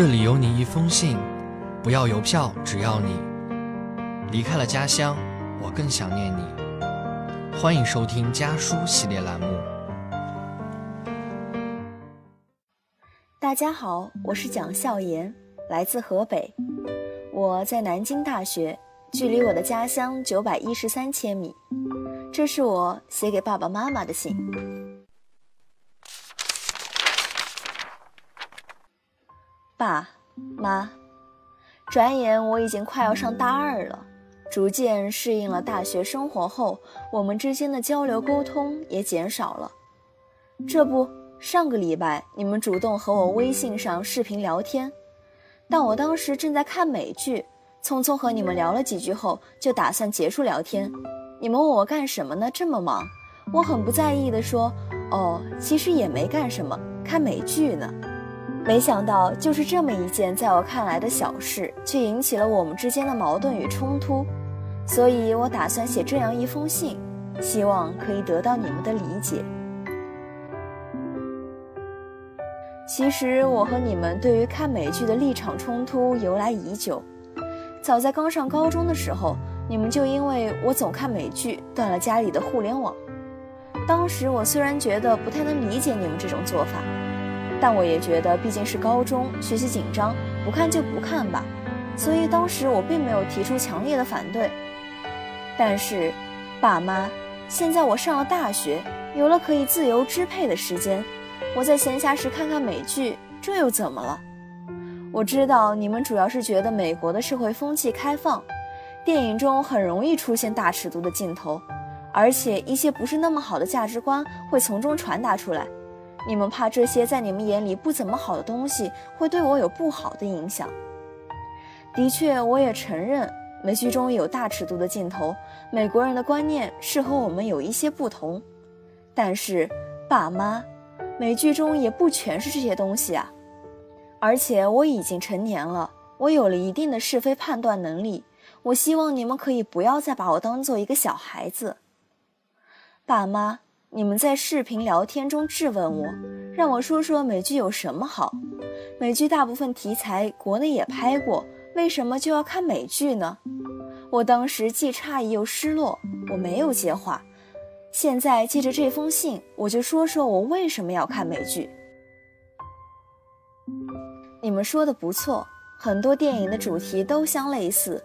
这里有你一封信，不要邮票，只要你离开了家乡，我更想念你。欢迎收听家书系列栏目。大家好，我是蒋笑颜，来自河北，我在南京大学，距离我的家乡九百一十三千米。这是我写给爸爸妈妈的信。爸妈，转眼我已经快要上大二了，逐渐适应了大学生活后，我们之间的交流沟通也减少了。这不，上个礼拜你们主动和我微信上视频聊天，但我当时正在看美剧，匆匆和你们聊了几句后，就打算结束聊天。你们问我干什么呢？这么忙，我很不在意的说：“哦，其实也没干什么，看美剧呢。”没想到，就是这么一件在我看来的小事，却引起了我们之间的矛盾与冲突。所以我打算写这样一封信，希望可以得到你们的理解。其实我和你们对于看美剧的立场冲突由来已久，早在刚上高中的时候，你们就因为我总看美剧，断了家里的互联网。当时我虽然觉得不太能理解你们这种做法。但我也觉得，毕竟是高中，学习紧张，不看就不看吧。所以当时我并没有提出强烈的反对。但是，爸妈，现在我上了大学，有了可以自由支配的时间，我在闲暇时看看美剧，这又怎么了？我知道你们主要是觉得美国的社会风气开放，电影中很容易出现大尺度的镜头，而且一些不是那么好的价值观会从中传达出来。你们怕这些在你们眼里不怎么好的东西会对我有不好的影响。的确，我也承认美剧中有大尺度的镜头，美国人的观念是和我们有一些不同。但是，爸妈，美剧中也不全是这些东西啊。而且我已经成年了，我有了一定的是非判断能力。我希望你们可以不要再把我当做一个小孩子。爸妈。你们在视频聊天中质问我，让我说说美剧有什么好？美剧大部分题材国内也拍过，为什么就要看美剧呢？我当时既诧异又失落，我没有接话。现在借着这封信，我就说说我为什么要看美剧。你们说的不错，很多电影的主题都相类似，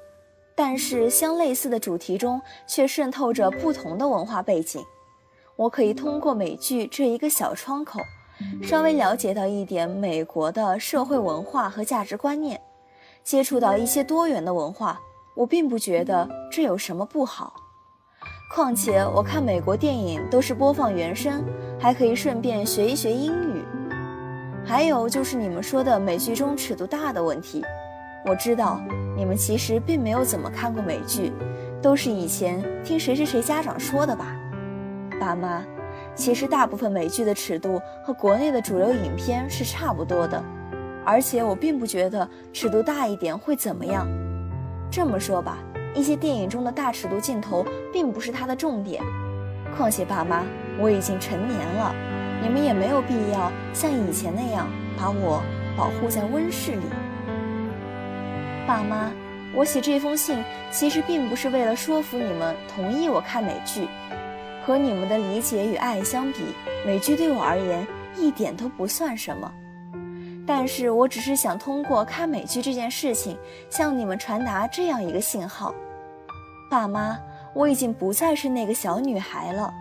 但是相类似的主题中却渗透着不同的文化背景。我可以通过美剧这一个小窗口，稍微了解到一点美国的社会文化和价值观念，接触到一些多元的文化。我并不觉得这有什么不好。况且我看美国电影都是播放原声，还可以顺便学一学英语。还有就是你们说的美剧中尺度大的问题，我知道你们其实并没有怎么看过美剧，都是以前听谁谁谁家长说的吧。爸妈，其实大部分美剧的尺度和国内的主流影片是差不多的，而且我并不觉得尺度大一点会怎么样。这么说吧，一些电影中的大尺度镜头并不是它的重点。况且爸妈，我已经成年了，你们也没有必要像以前那样把我保护在温室里。爸妈，我写这封信其实并不是为了说服你们同意我看美剧。和你们的理解与爱相比，美剧对我而言一点都不算什么。但是我只是想通过看美剧这件事情，向你们传达这样一个信号：爸妈，我已经不再是那个小女孩了，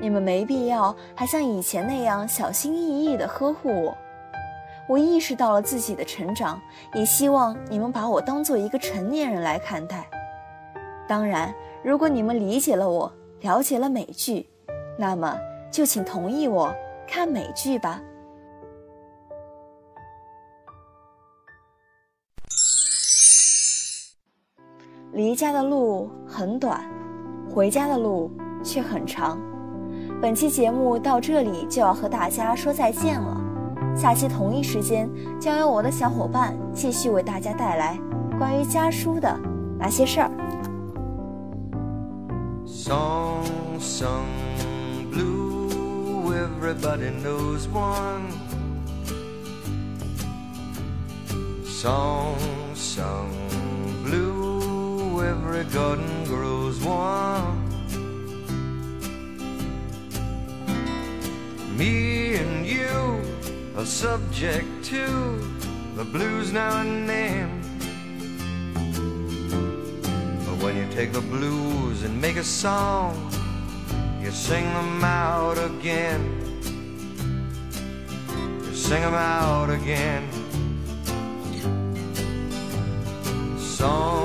你们没必要还像以前那样小心翼翼地呵护我。我意识到了自己的成长，也希望你们把我当做一个成年人来看待。当然，如果你们理解了我。了解了美剧，那么就请同意我看美剧吧。离家的路很短，回家的路却很长。本期节目到这里就要和大家说再见了，下期同一时间将由我的小伙伴继续为大家带来关于家书的那些事儿。Song sung blue, everybody knows one. Song sung blue, every garden grows one. Me and you are subject to the blues now and then. You take the blues and make a song, you sing them out again. You sing them out again. Song